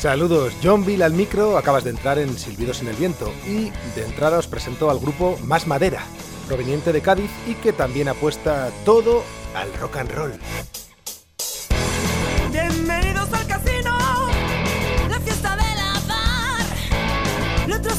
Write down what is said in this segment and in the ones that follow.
Saludos, John Bill al micro, acabas de entrar en Silbidos en el Viento y de entrada os presento al grupo Más Madera, proveniente de Cádiz y que también apuesta todo al rock and roll. Bienvenidos al casino, la fiesta del azar, letras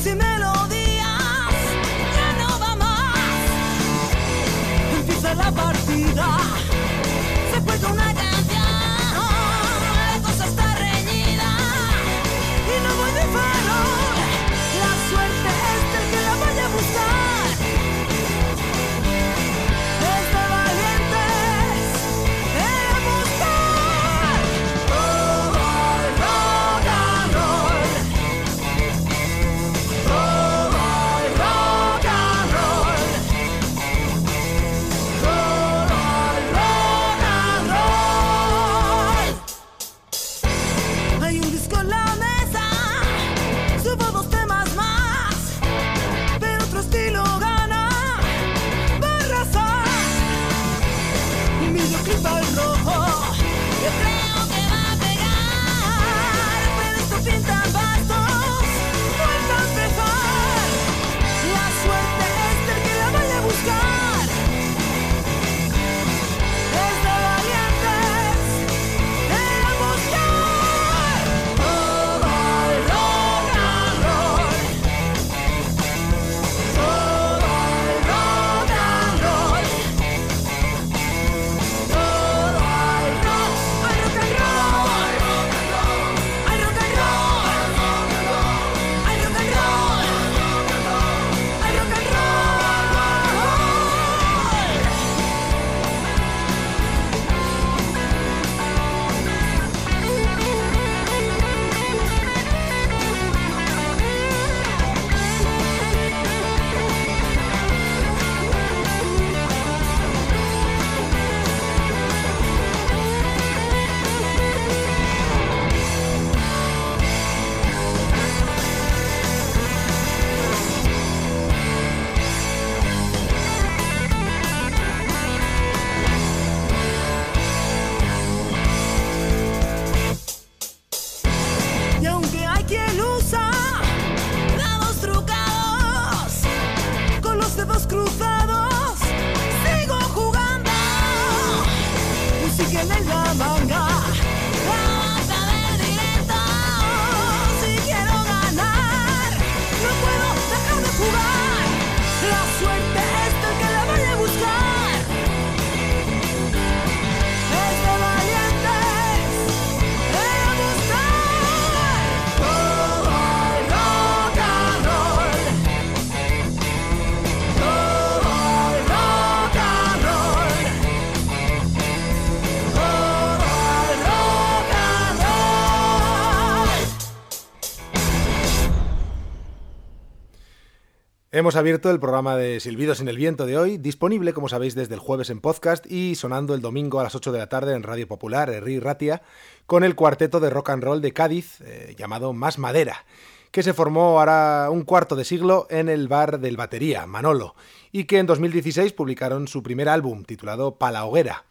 Hemos abierto el programa de Silbidos en el Viento de hoy, disponible, como sabéis, desde el jueves en podcast y sonando el domingo a las 8 de la tarde en Radio Popular, Herri Ratia, con el cuarteto de rock and roll de Cádiz, eh, llamado Más Madera, que se formó ahora un cuarto de siglo en el bar del batería, Manolo, y que en 2016 publicaron su primer álbum, titulado Pala Hoguera.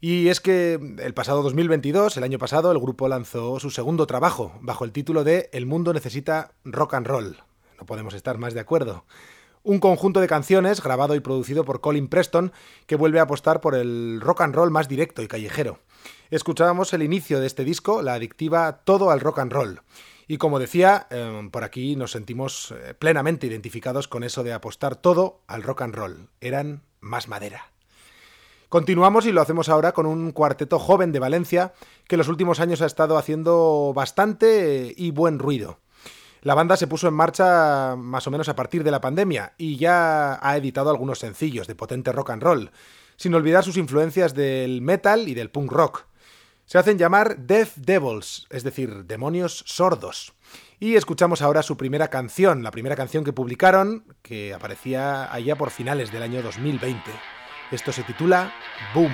Y es que el pasado 2022, el año pasado, el grupo lanzó su segundo trabajo, bajo el título de El mundo necesita rock and roll. No podemos estar más de acuerdo. Un conjunto de canciones grabado y producido por Colin Preston que vuelve a apostar por el rock and roll más directo y callejero. Escuchábamos el inicio de este disco, la adictiva Todo al rock and roll. Y como decía, eh, por aquí nos sentimos eh, plenamente identificados con eso de apostar todo al rock and roll. Eran más madera. Continuamos y lo hacemos ahora con un cuarteto joven de Valencia que en los últimos años ha estado haciendo bastante y buen ruido. La banda se puso en marcha más o menos a partir de la pandemia y ya ha editado algunos sencillos de potente rock and roll, sin olvidar sus influencias del metal y del punk rock. Se hacen llamar Death Devils, es decir, demonios sordos. Y escuchamos ahora su primera canción, la primera canción que publicaron, que aparecía allá por finales del año 2020. Esto se titula Boom.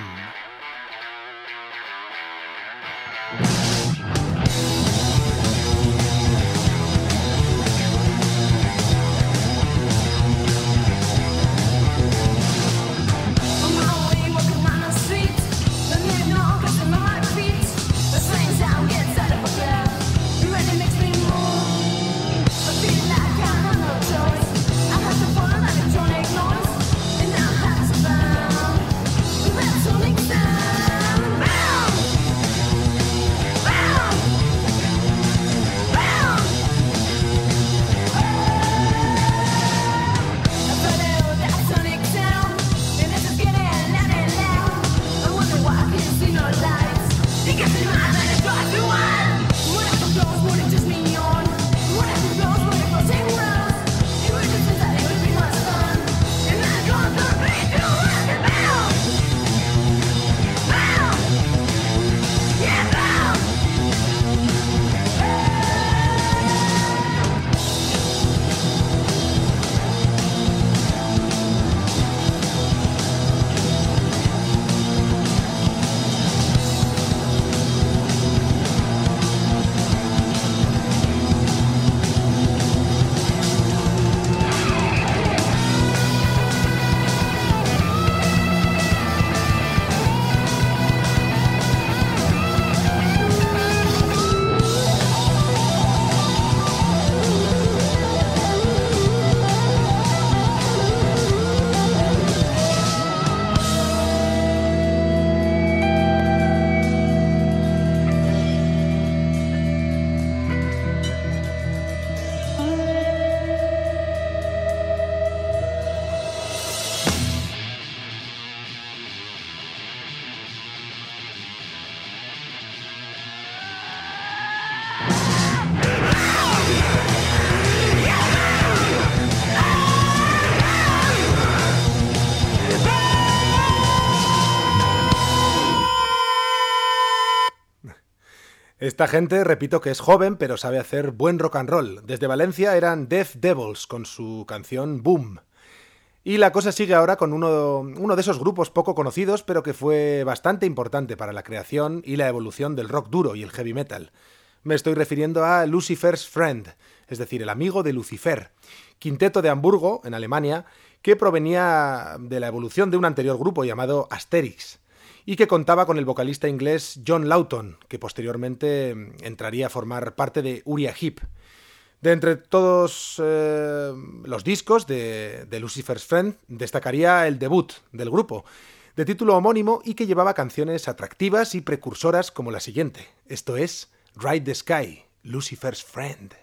Esta gente, repito que es joven, pero sabe hacer buen rock and roll. Desde Valencia eran Death Devils con su canción Boom. Y la cosa sigue ahora con uno, uno, de esos grupos poco conocidos, pero que fue bastante importante para la creación y la evolución del rock duro y el heavy metal. Me estoy refiriendo a Lucifer's Friend, es decir, el amigo de Lucifer, quinteto de Hamburgo, en Alemania, que provenía de la evolución de un anterior grupo llamado Asterix, y que contaba con el vocalista inglés John Lawton, que posteriormente entraría a formar parte de Uriah Heep. De entre todos eh, los discos de, de Lucifer's Friend, destacaría el debut del grupo, de título homónimo y que llevaba canciones atractivas y precursoras como la siguiente. Esto es Ride the Sky, Lucifer's Friend.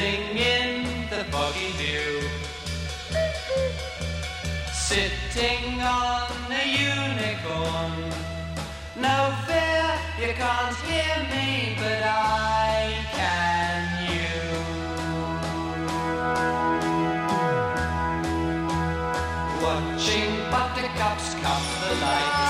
sitting on a unicorn. No fear, you can't hear me, but I can you. Watching buttercups come the light.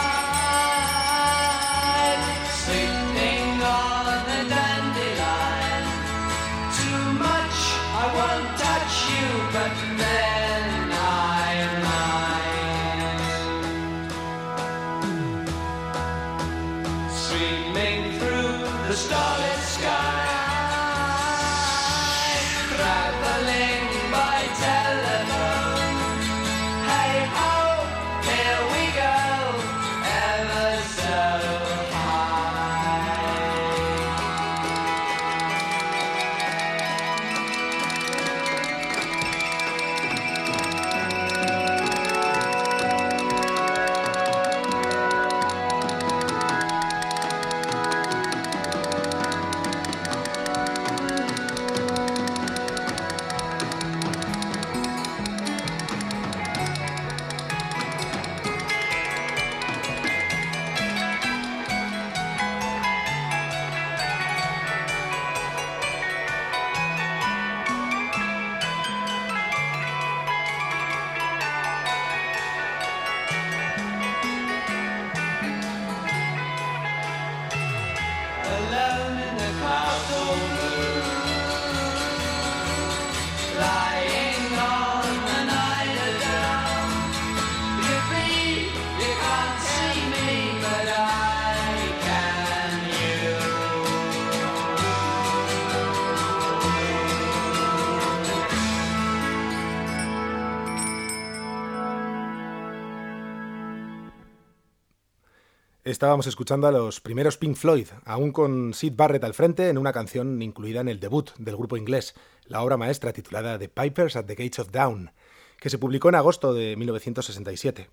Estábamos escuchando a los primeros Pink Floyd, aún con Sid Barrett al frente, en una canción incluida en el debut del grupo inglés, la obra maestra titulada The Pipers at the Gates of Dawn, que se publicó en agosto de 1967.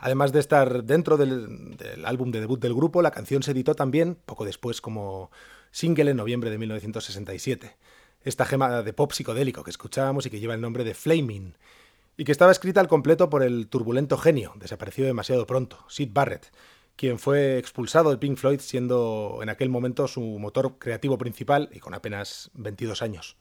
Además de estar dentro del, del, álbum de debut del grupo, la canción se editó también, poco después, como single en noviembre de 1967. Esta gema de pop psicodélico que escuchábamos y que lleva el nombre de Flaming, y que estaba escrita al completo por el turbulento genio, desaparecido demasiado pronto, Sid Barrett, quien fue expulsado de Pink Floyd siendo en aquel momento su motor creativo principal y con apenas 22 años.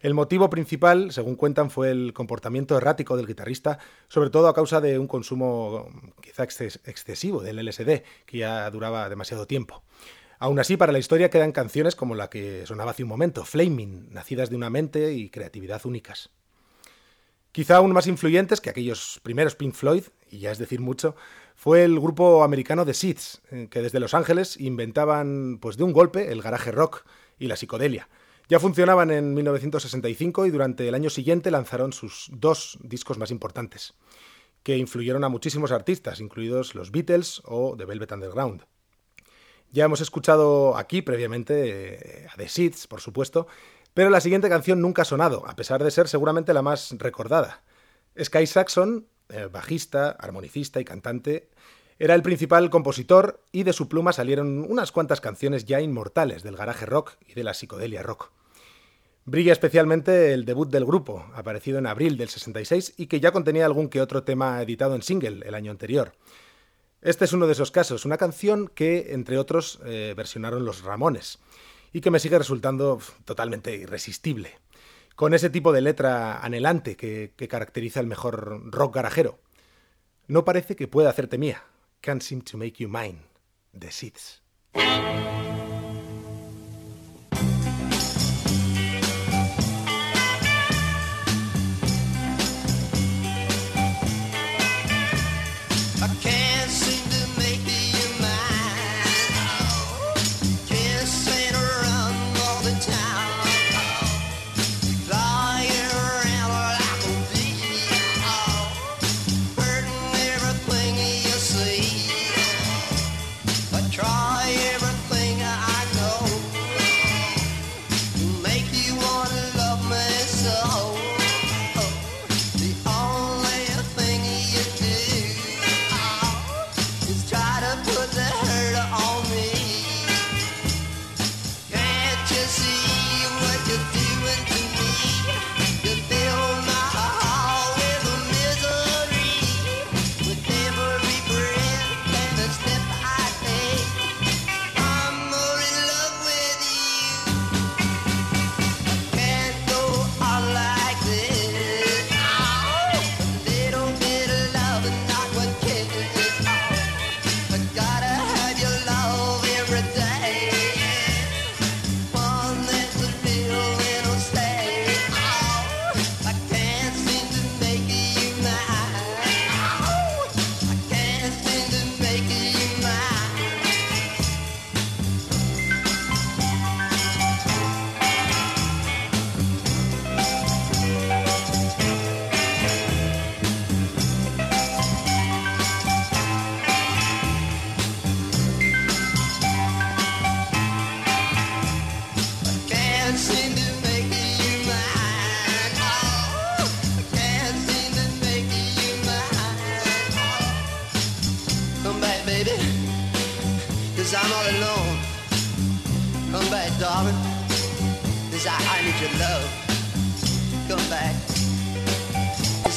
El motivo principal, según cuentan, fue el comportamiento errático del guitarrista, sobre todo a causa de un consumo quizá excesivo del LSD, que ya duraba demasiado tiempo. Aún así, para la historia quedan canciones como la que sonaba hace un momento, Flaming, nacidas de una mente y creatividad únicas. Quizá aún más influyentes que aquellos primeros Pink Floyd, y ya es decir mucho, fue el grupo americano The Seeds, eh, que desde Los Ángeles inventaban pues de un golpe el garaje rock y la psicodelia. Ya funcionaban en 1965 y durante el año siguiente lanzaron sus dos discos más importantes, que influyeron a muchísimos artistas, incluidos los Beatles o The Velvet Underground. Ya hemos escuchado aquí previamente eh, a The Seeds, por supuesto, pero la siguiente canción nunca ha sonado, a pesar de ser seguramente la más recordada. Sky Saxon, bajista, armonicista y cantante, era el principal compositor y de su pluma salieron unas cuantas canciones ya inmortales del garaje rock y de la psicodelia rock. Brilla especialmente el debut del grupo, aparecido en abril del 66 y que ya contenía algún que otro tema editado en single el año anterior. Este es uno de esos casos, una canción que, entre otros, eh, versionaron los Ramones y que me sigue resultando totalmente irresistible, con ese tipo de letra anhelante que, caracteriza el mejor rock garajero. No parece que pueda hacerte mía. Can't seem to make you mine. The Seeds.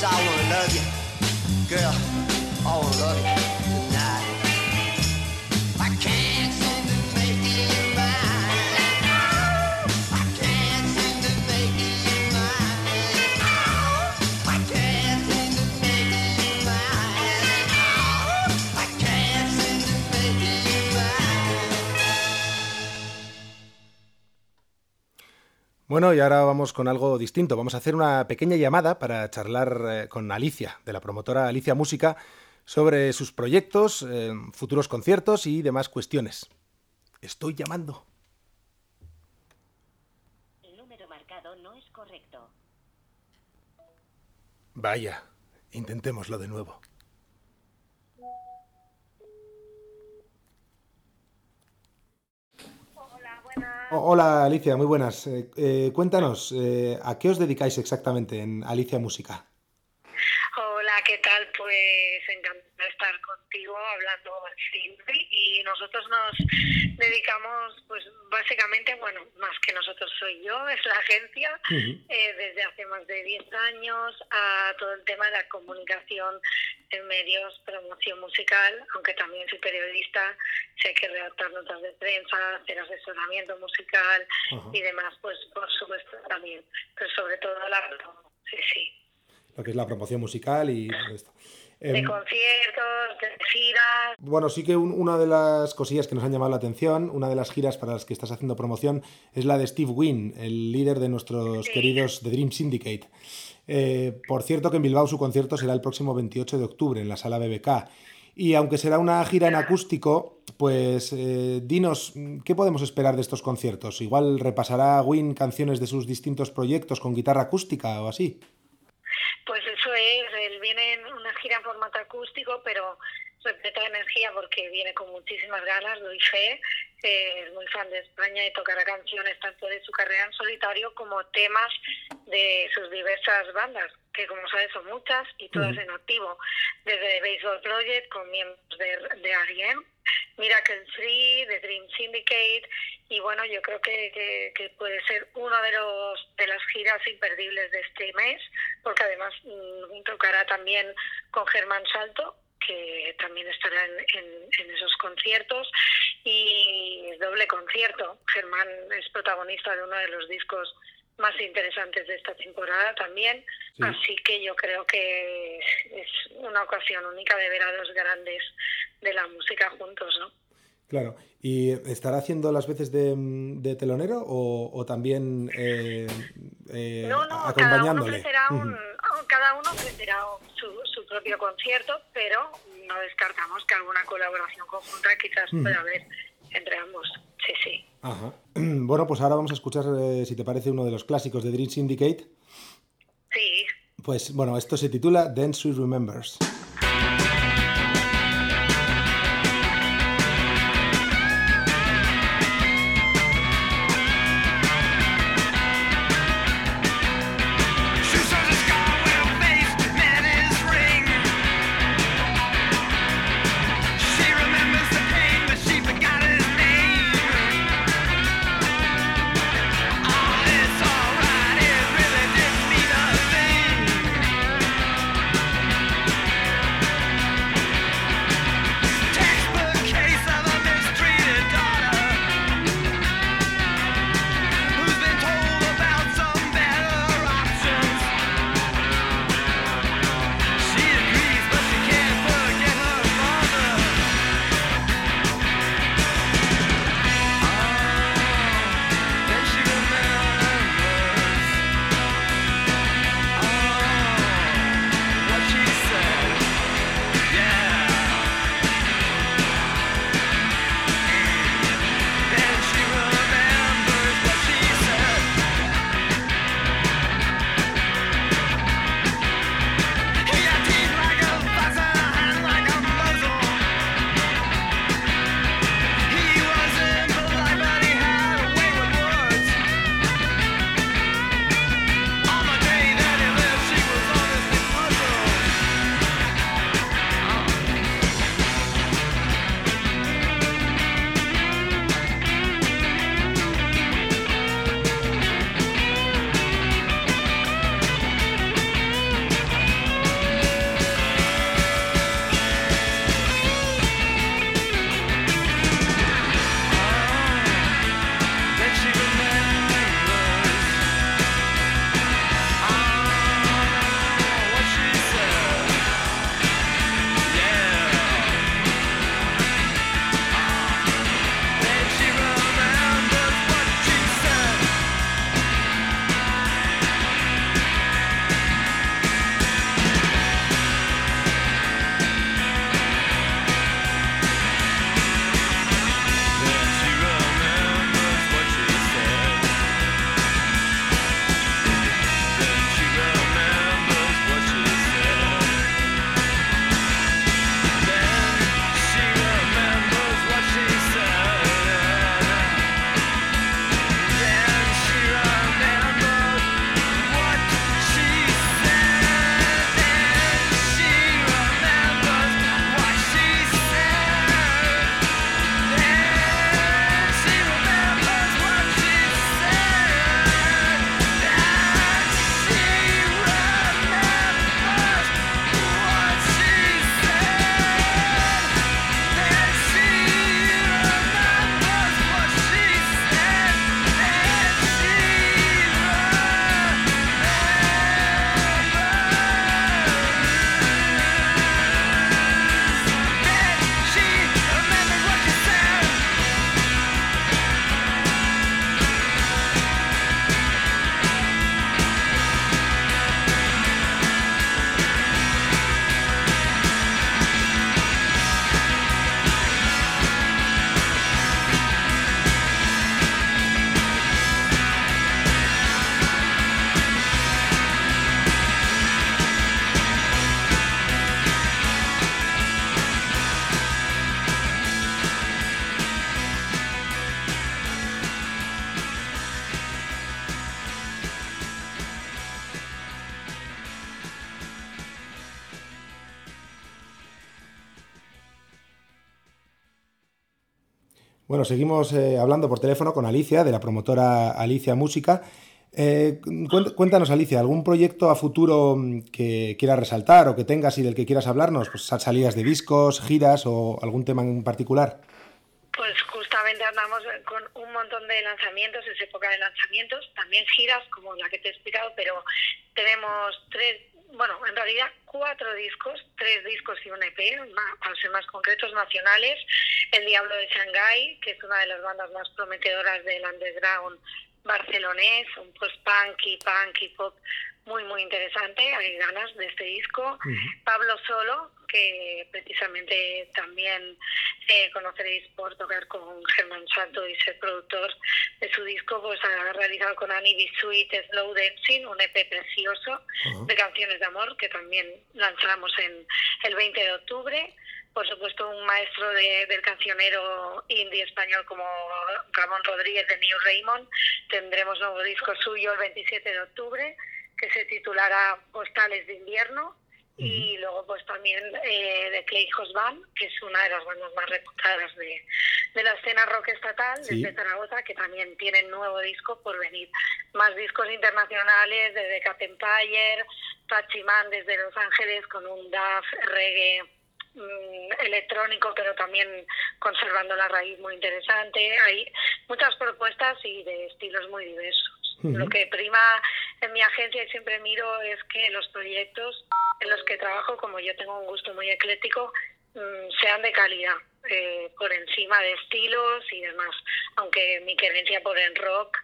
I wanna love you. Girl, I wanna love you Bueno, y ahora vamos con algo distinto. Vamos a hacer una pequeña llamada para charlar eh, con Alicia, de la promotora Alicia Música, sobre sus proyectos, eh, futuros conciertos y demás cuestiones. Estoy llamando. El número marcado no es correcto. Vaya, intentémoslo de nuevo. Hola Alicia, muy buenas. Eh, eh, cuéntanos, eh, ¿a qué os dedicáis exactamente en Alicia Música? Hola, ¿qué tal? Pues encantado de estar contigo hablando siempre y nosotros nos dedicamos, pues básicamente, bueno, más que nosotros soy yo, es la agencia, eh, desde hace más de 10 años a todo el tema de la comunicación en medios, promoción musical, aunque también soy periodista, sé que redactar notas de prensa, hacer asesoramiento musical y demás, pues por supuesto también, pero sobre todo la sí, sí. Lo que es la promoción musical y todo esto. De Em, conciertos, de giras. Bueno, sí que un- una de las cosillas que nos han llamado la atención, una de las giras para las que estás haciendo promoción, es la de Steve Wynn, el líder de nuestros Sí. queridos The Dream Syndicate. Eh, por cierto que en Bilbao su concierto será el próximo 28 de octubre en la sala BBK. Y aunque será una gira en acústico, pues eh, dinos, ¿qué podemos esperar de estos conciertos? Igual repasará Wynn canciones de sus distintos proyectos con guitarra acústica o así. Él viene en una gira en formato acústico, pero repleta de energía porque viene con muchísimas ganas, doy fe, es muy fan de España y tocará canciones tanto de su carrera en solitario como temas de sus diversas bandas, que como sabes son muchas y todas Ujú. en activo, desde The Baseball Project con miembros de, de R.E.M., Miracle Free, The Dream Syndicate y bueno, yo creo que, que, que puede ser uno de los de las giras imperdibles de este mes, porque además mm, tocará también con Germán Salto, que también estará en, en- en esos conciertos, y doble concierto. Germán es protagonista de uno de los discos más interesantes de esta temporada también, Sí. así que yo creo que es una ocasión única de ver a dos grandes de la música juntos, ¿no? Claro. ¿Y estará haciendo las veces de, de telonero o, o también eh, eh, No, no, cada uno acompañándole? ofrecerá, un, cada uno ofrecerá su, su propio concierto, pero no descartamos que alguna colaboración conjunta quizás pueda haber entre ambos. Sí, sí. Ajá. Bueno, pues ahora vamos a escuchar, eh, si te parece, uno de los clásicos de Dream Syndicate. Sí, Pues bueno, esto se titula Then Sweet Remembers. Bueno, seguimos eh, hablando por teléfono con Alicia, de la promotora Alicia Música. Eh, cuént- cuéntanos, Alicia, ¿algún proyecto a futuro mm, que quieras resaltar o que tengas y del que quieras hablarnos? Pues sal- salidas de discos, giras o algún tema en particular. Pues justamente andamos con un montón de lanzamientos, es época de lanzamientos, también giras como la que te he explicado, pero tenemos tres, bueno, en realidad cuatro discos, tres discos y un EP, ma- para ser más concretos, nacionales. El Diablo de Shanghái, que es una de las bandas más prometedoras del underground barcelonés, un post-punk y punk y pop muy, muy interesante. Hay ganas de este disco. Pablo Solo, que precisamente también eh, conoceréis por tocar con Germán Santo y ser productor de su disco, pues ha realizado con Annie B. Sweet Slow Dancing, un EP precioso de canciones de amor que también lanzamos en el 20 de octubre. Por supuesto, un maestro de- del cancionero indie español como Ramón Rodríguez de New Raymond. Tendremos nuevo disco suyo el 27 de octubre que se titulará Postales de invierno y luego pues también eh, de Clay Band, que es una de las bandas más reputadas de, de la escena rock estatal Sí. desde Zaragoza, que también tienen nuevo disco por venir. Más discos internacionales desde Cat Empire, Pachiman desde Los Ángeles con un DAF reggae mm, electrónico, pero también conservando la raíz muy interesante. Hay muchas propuestas y de estilos muy diversos. Lo que prima en mi agencia y siempre miro es que los proyectos en los que trabajo, como yo tengo un gusto muy ecléctico, mm, sean de calidad, eh, por encima de estilos y demás. Aunque mi creencia por el rock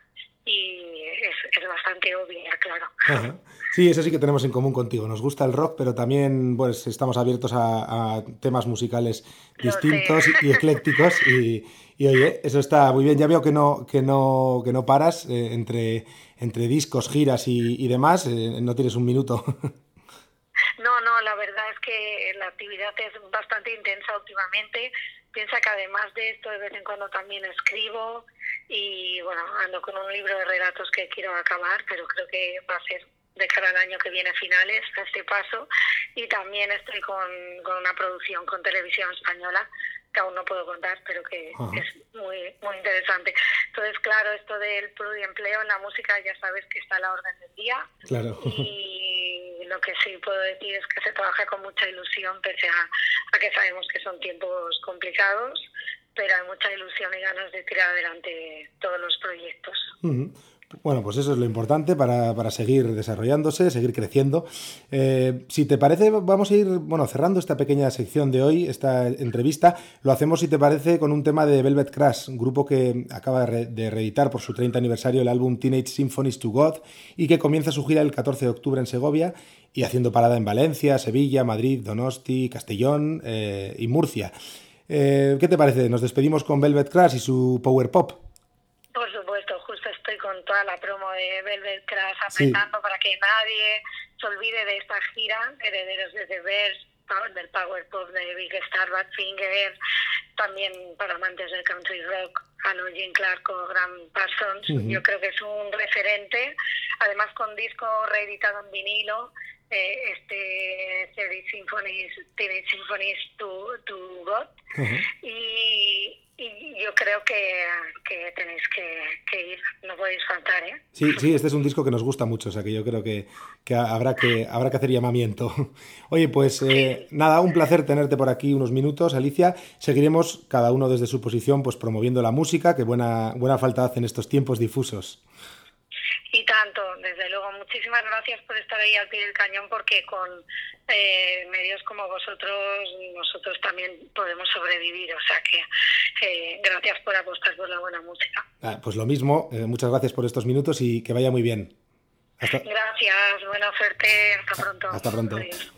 y es, es bastante obvia, claro. Ajá. Sí, eso sí que tenemos en común contigo. Nos gusta el rock, pero también pues, estamos abiertos a, a temas musicales distintos y, y eclécticos. Y, y, oye, eso está muy bien. Ya veo que no, que no, que no paras eh, entre, entre discos, giras y, y demás. eh, no tienes un minuto. No, no, la verdad es que la actividad es bastante intensa últimamente. Piensa que además de esto, de vez en cuando también escribo y bueno, ando con un libro de relatos que quiero acabar, pero creo que va a ser de cara al año que viene finales a este paso. Y también estoy con, con una producción con televisión española que aún no puedo contar, pero que es muy muy interesante. Entonces, claro, esto del pluriempleo en la música ya sabes que está a la orden del día claro. y lo que sí puedo decir es que se trabaja con mucha ilusión, pese a, a que sabemos que son tiempos complicados, pero hay mucha ilusión y ganas de tirar adelante todos los proyectos. Bueno, pues eso es lo importante para, para seguir desarrollándose, seguir creciendo. Eh, si te parece, vamos a ir, bueno, cerrando esta pequeña sección de hoy, esta entrevista. Lo hacemos, si te parece, con un tema de Velvet Crash, grupo que acaba de reeditar por su 30 aniversario el álbum Teenage Symphonies to God y que comienza su gira el 14 de octubre en Segovia y haciendo parada en Valencia, Sevilla, Madrid, Donosti, Castellón eh, y Murcia. Eh, ¿Qué te parece? Nos despedimos con Velvet Crash y su Power Pop. Por supuesto, justo estoy con toda la promo de Velvet Crash Sí. apretando para que nadie se olvide de esta gira, herederos de The pa- del Power Pop de Big Star, Badfinger, también para amantes del country rock, a Jim Clark o Graham Parsons. Yo creo que es un referente, además con disco reeditado en vinilo. eh, este Teenage Symphonies, Teenage Symphonies to, to God y, y yo creo que, que tenéis que, que ir, no podéis faltar, ¿eh? Sí, sí, este es un disco que nos gusta mucho, o sea que yo creo que, que habrá que habrá que hacer llamamiento. Oye, pues eh, nada, un placer tenerte por aquí unos minutos, Alicia. Seguiremos cada uno desde su posición, pues promoviendo la música, que buena, buena falta hace en estos tiempos difusos. Y tanto, desde luego, muchísimas gracias por estar ahí al pie del cañón, porque con eh, medios como vosotros, nosotros también podemos sobrevivir, o sea que eh, gracias por apostar por la buena música. Ah, pues lo mismo, eh, muchas gracias por estos minutos y que vaya muy bien. Hasta, Gracias, buena suerte, hasta pronto. Hasta pronto. Adiós.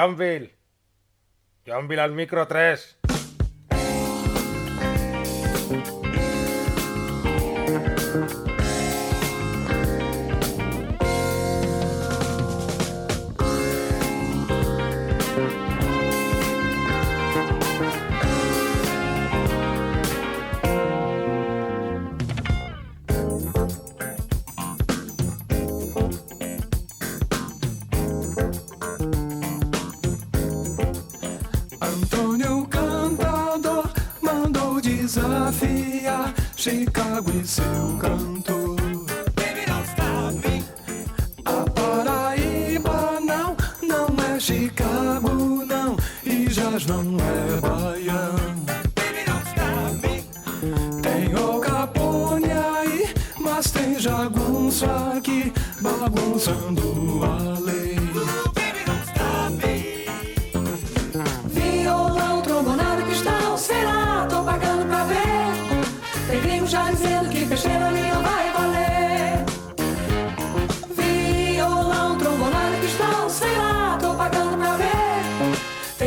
Johnville. Johnville al micro 3.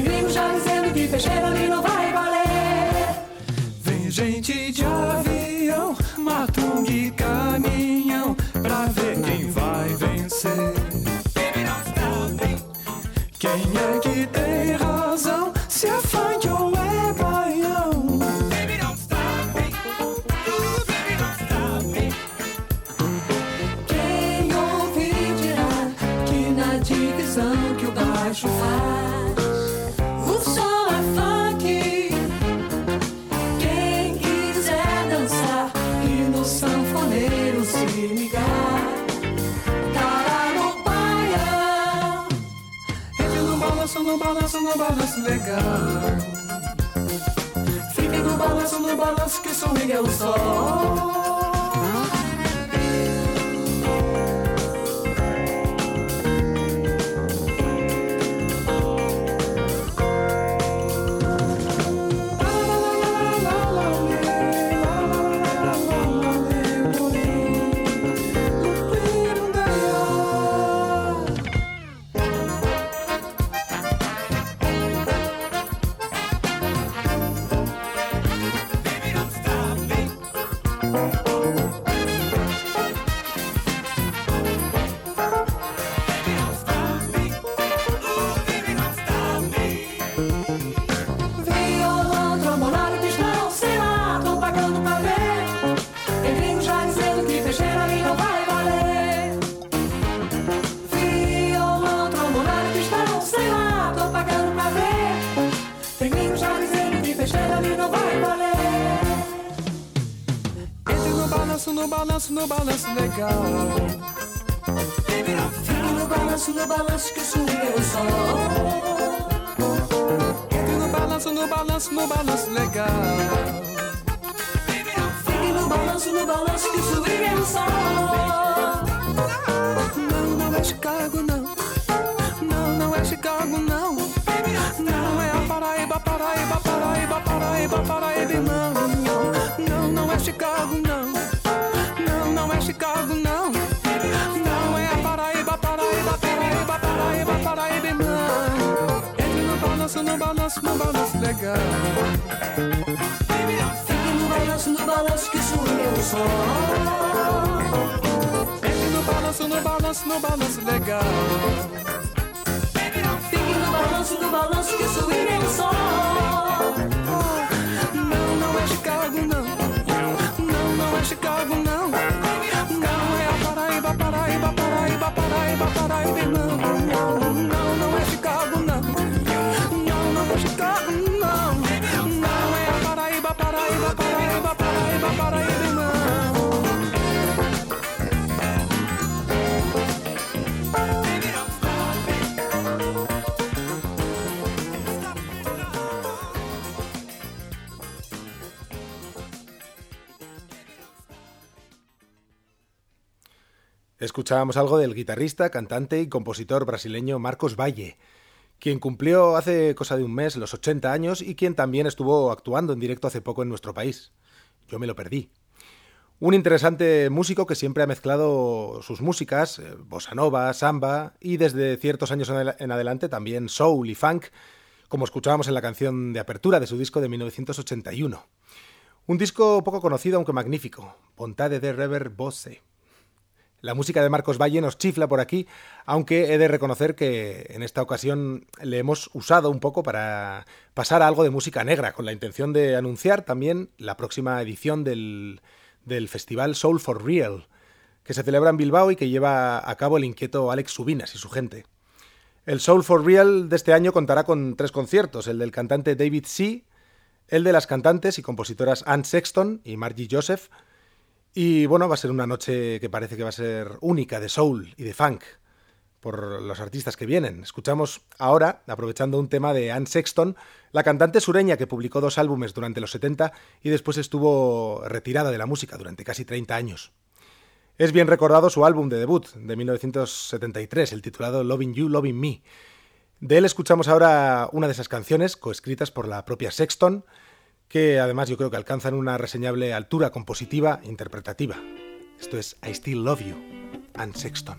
Gringo já dizendo que peixeira ali não vai valer. Vem gente de avião, matung e balanço, no balanço legal. Fique no balanço, no balanço que é o sol. No balanço, no balanço, legal. Fique no balanço, no balanço que é o sol. Entre no balanço, no balanço, no balanço legal. Fique no balanço, no balanço que é o sol. Não, não é Chicago, não. Não, não é Chicago, não. Não é a Paraíba, Paraíba, Paraíba, Paraíba, Paraíba, não. Não, não é Chicago. Não, no balanço, no balanço legal. Fique no balanço, no balanço que é o sol. Entre no balanço, no balanço, no balanço legal. Fique no balanço, no balanço que é o sol. Não, não é Chicago, não. Não, não é Chicago. Não Escuchábamos algo del guitarrista, cantante y compositor brasileño Marcos Valle, quien cumplió hace cosa de un mes los 80 años y quien también estuvo actuando en directo hace poco en nuestro país. Yo me lo perdí. Un interesante músico que siempre ha mezclado sus músicas, eh, bossa nova, samba y desde ciertos años en adel- en adelante también soul y funk, como escuchábamos en la canción de apertura de su disco de 1981. Un disco poco conocido aunque magnífico, Bontade de Rever Bosse. La música de Marcos Valle nos chifla por aquí, aunque he de reconocer que en esta ocasión le hemos usado un poco para pasar a algo de música negra, con la intención de anunciar también la próxima edición del, del festival Soul for Real, que se celebra en Bilbao y que lleva a cabo el inquieto Alex Subinas y su gente. El Soul for Real de este año contará con tres conciertos, el del cantante David C., el de las cantantes y compositoras Anne Sexton y Margie Joseph, y bueno, va a ser una noche que parece que va a ser única de soul y de funk por los artistas que vienen. Escuchamos ahora, aprovechando un tema de Anne Sexton, la cantante sureña que publicó dos álbumes durante los 70 y después estuvo retirada de la música durante casi 30 años. Es bien recordado su álbum de debut de 1973, el titulado Loving You, Loving Me. De él escuchamos ahora una de esas canciones, coescritas por la propia Sexton, que además yo creo que alcanzan una reseñable altura compositiva e interpretativa. Esto es I Still Love You, Anne Sexton.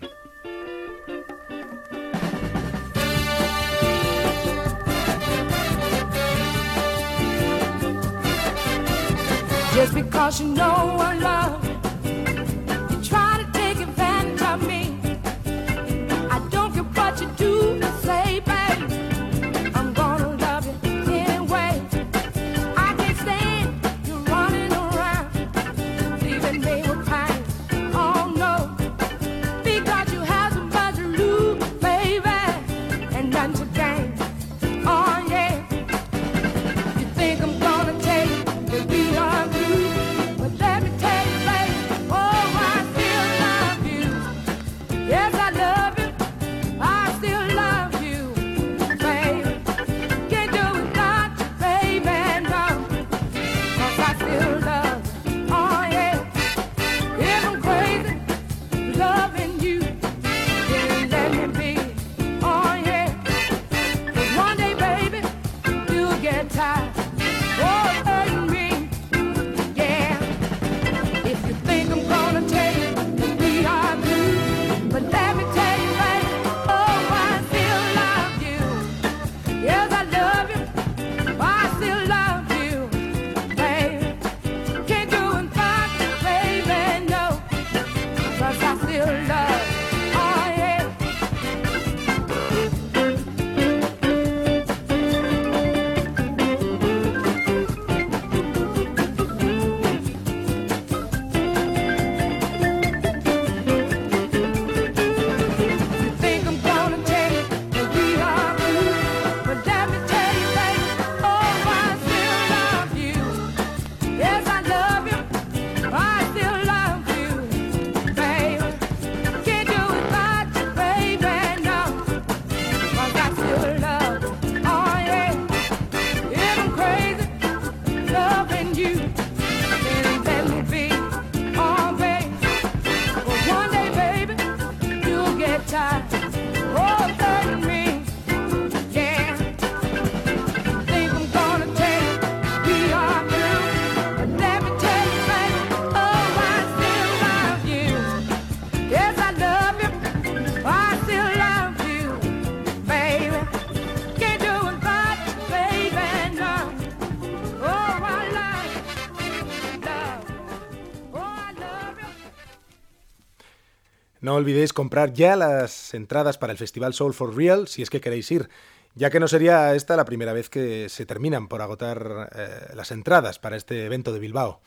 No olvidéis comprar ya las entradas para el Festival Soul for Real si es que queréis ir, ya que no sería esta la primera vez que se terminan por agotar eh, las entradas para este evento de Bilbao.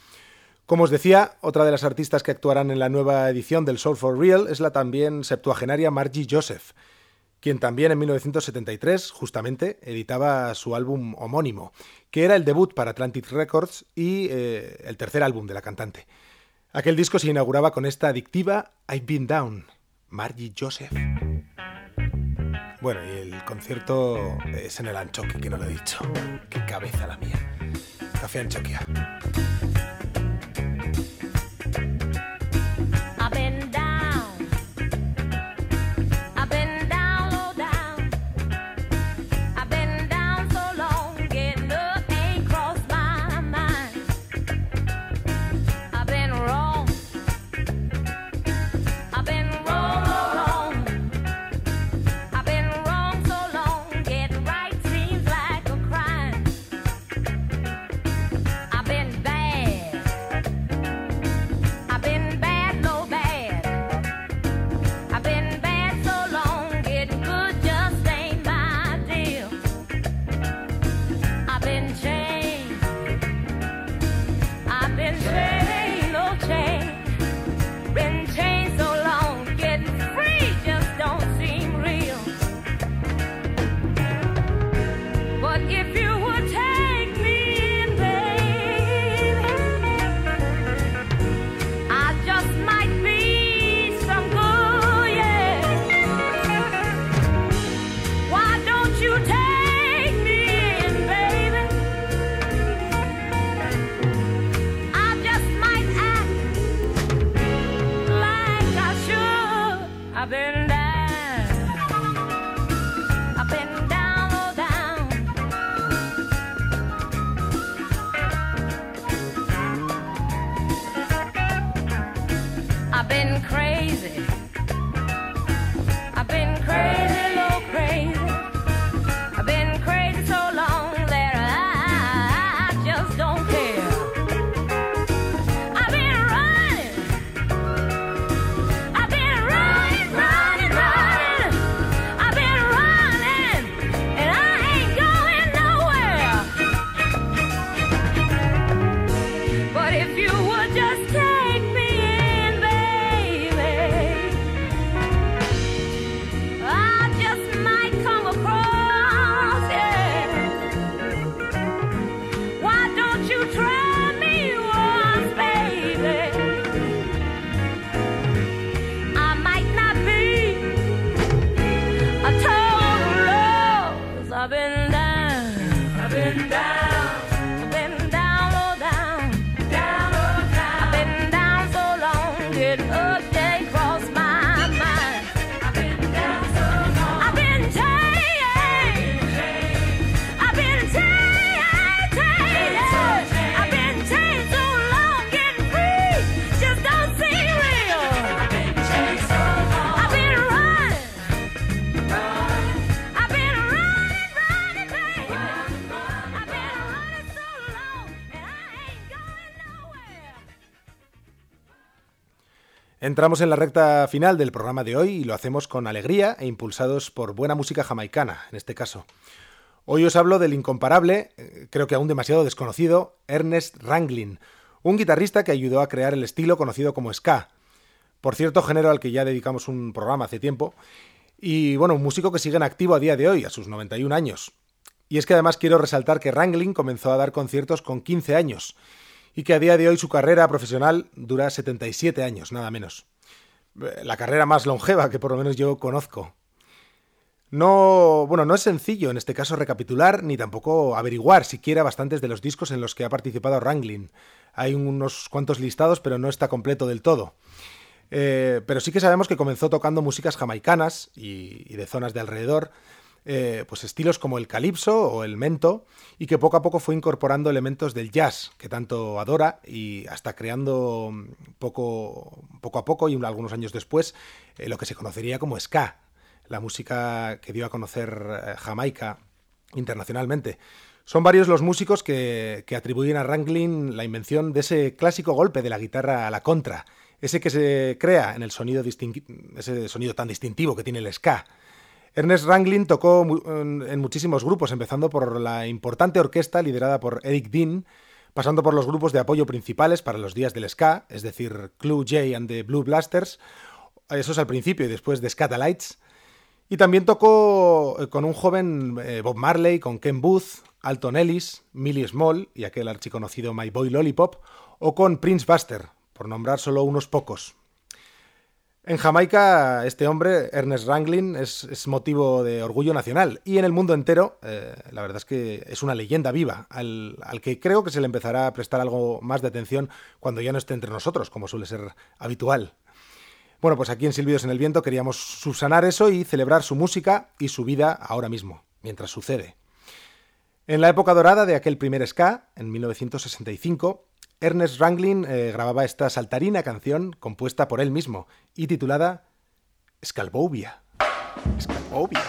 Como os decía, otra de las artistas que actuarán en la nueva edición del Soul for Real es la también septuagenaria Margie Joseph, quien también en 1973, justamente, editaba su álbum homónimo, que era el debut para Atlantic Records y eh, el tercer álbum de la cantante. Aquel disco se inauguraba con esta adictiva I've Been Down, Margie Joseph. Bueno, y el concierto es en el Anchoqui, que no lo he dicho. Qué cabeza la mía. Café Anchoquia. Entramos en la recta final del programa de hoy y lo hacemos con alegría e impulsados por buena música jamaicana, en este caso. Hoy os hablo del incomparable, eh, creo que aún demasiado desconocido, Ernest Ranglin, un guitarrista que ayudó a crear el estilo conocido como ska. Por cierto, género al que ya dedicamos un programa hace tiempo. Y bueno, un músico que sigue en activo a día de hoy, a sus 91 años. Y es que además quiero resaltar que Ranglin comenzó a dar conciertos con 15 años y que a día de hoy su carrera profesional dura 77 años, nada menos. Eh, La carrera más longeva que por lo menos yo conozco. No, bueno, no es sencillo en este caso recapitular ni tampoco averiguar siquiera bastantes de los discos en los que ha participado Ranglin. Hay unos cuantos listados, pero no está completo del todo. Eh, pero sí que sabemos que comenzó tocando músicas jamaicanas y, y de zonas de alrededor, eh, pues estilos como el calipso o el mento, y que poco a poco fue incorporando elementos del jazz que tanto adora y hasta creando mm, poco, poco a poco y algunos años después eh, lo que se conocería como ska, la música que dio a conocer eh, Jamaica internacionalmente. Son varios los músicos que, que atribuyen a Ranglin la invención de ese clásico golpe de la guitarra a la contra, ese que se crea en el sonido ese sonido tan distintivo que tiene el ska. Ernest Ranglin tocó en muchísimos grupos, empezando por la importante orquesta liderada por Eric Dean, pasando por los grupos de apoyo principales para los días del ska, es decir, Clue J and the Blue Blasters, eso es al principio y después de Scatalites, y también tocó eh, con un joven eh, Bob Marley, con Ken Booth, Alton Ellis, Millie Small y aquel archiconocido My Boy Lollipop, o con Prince Buster, por nombrar solo unos pocos. En Jamaica, este hombre, Ernest Ranglin, es, motivo de orgullo nacional y en el mundo entero, eh, la verdad es que es una leyenda viva, al, al que creo que se le empezará a prestar algo más de atención cuando ya no esté entre nosotros, como suele ser habitual. Bueno, pues aquí en Silbidos en el Viento queríamos subsanar eso y celebrar su música y su vida ahora mismo, mientras sucede. En la época dorada de aquel primer ska, en 1965, Ernest Ranglin eh, grababa esta saltarina canción compuesta por él mismo y titulada Scalbovia. Scalbovia.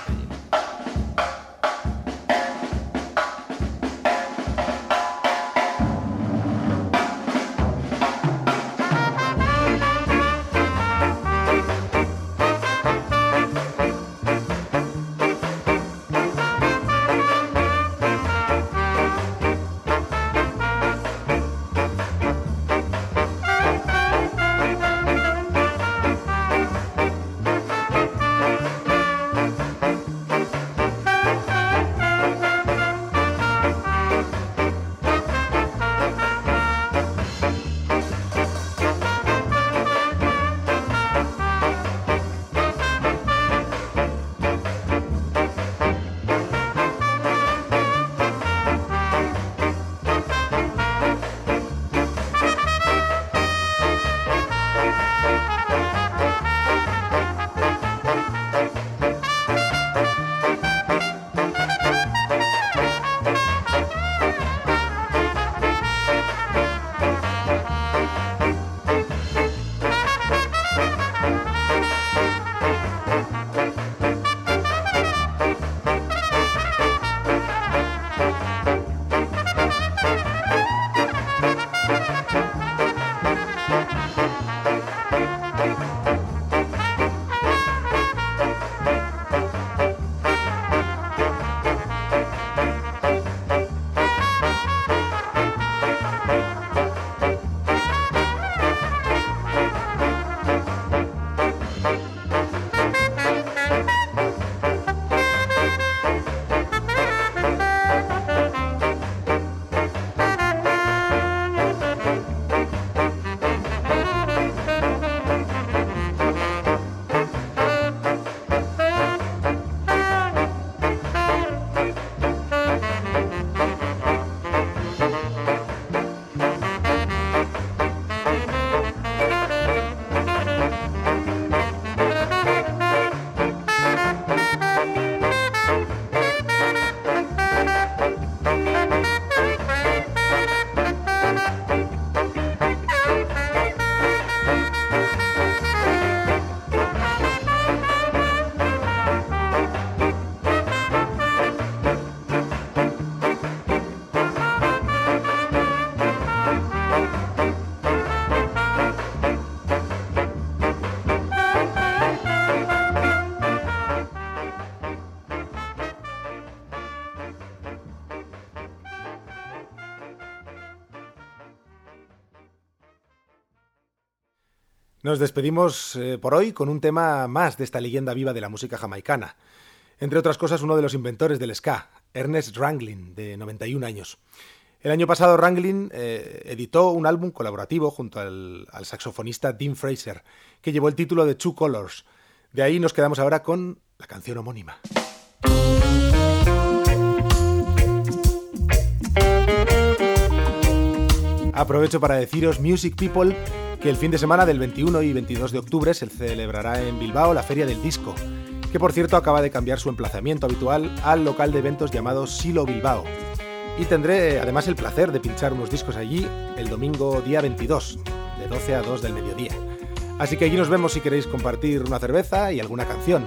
Nos despedimos eh, por hoy con un tema más de esta leyenda viva de la música jamaicana. Entre otras cosas, uno de los inventores del ska, Ernest Ranglin, de 91 años. El año pasado Ranglin eh, editó un álbum colaborativo junto al, al saxofonista Dean Fraser, que llevó el título de Two Colors. De ahí nos quedamos ahora con la canción homónima. Aprovecho para deciros, Music People, que el fin de semana del 21 y 22 de octubre se celebrará en Bilbao la Feria del Disco, que por cierto acaba de cambiar su emplazamiento habitual al local de eventos llamado Silo Bilbao. Y tendré además el placer de pinchar unos discos allí el domingo día 22, de 12 a 2 del mediodía. Así que allí nos vemos si queréis compartir una cerveza y alguna canción.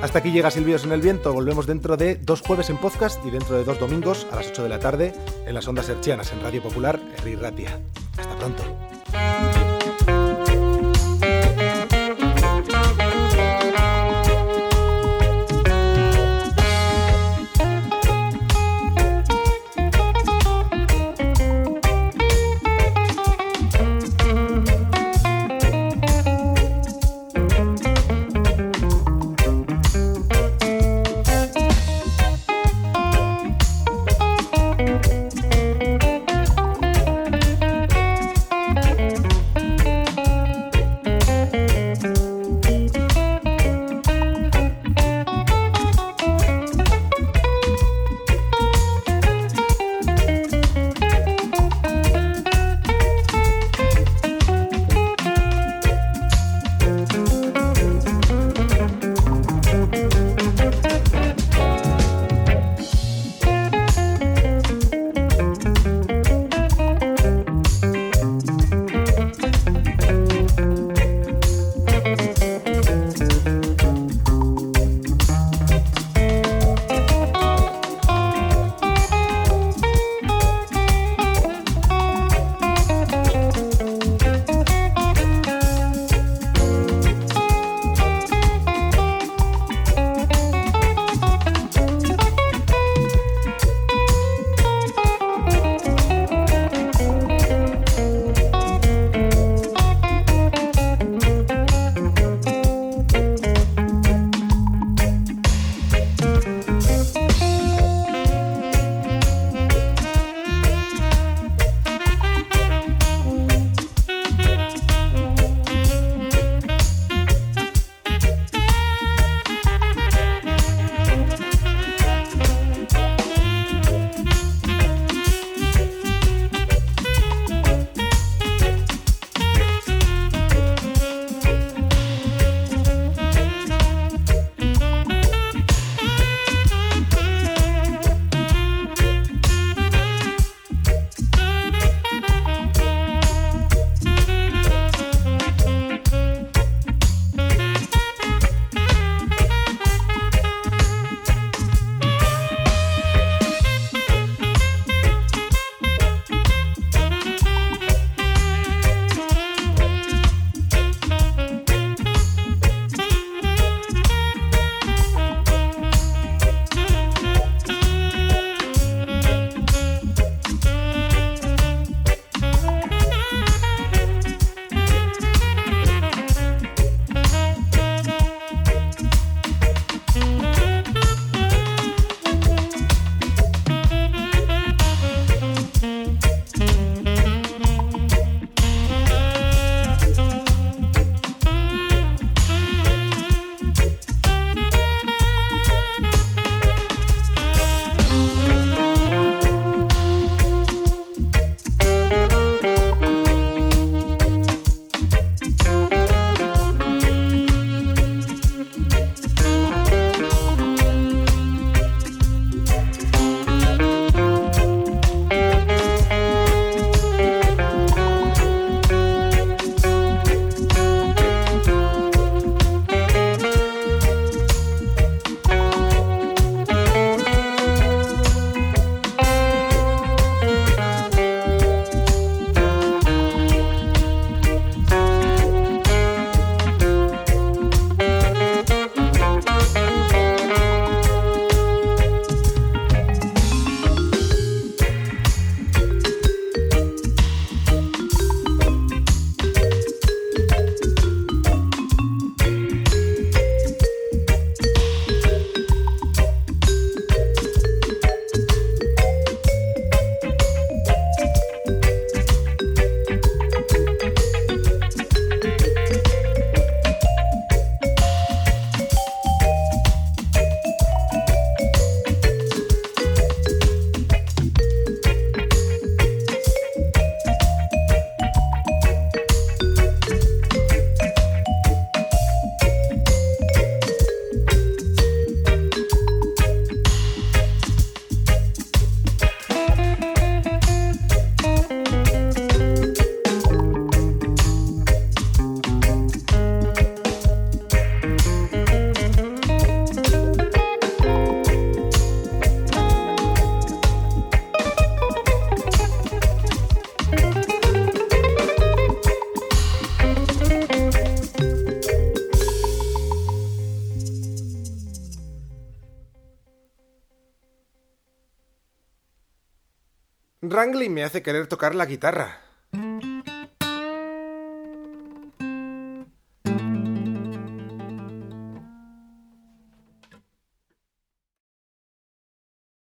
Hasta aquí llega Silbios en el Viento. Volvemos dentro de dos jueves en podcast y dentro de dos domingos a las 8 de la tarde en las ondas herchianas en Radio Popular, Herri Ratia. Hasta pronto. Thank you. Wrangling me hace querer tocar la guitarra.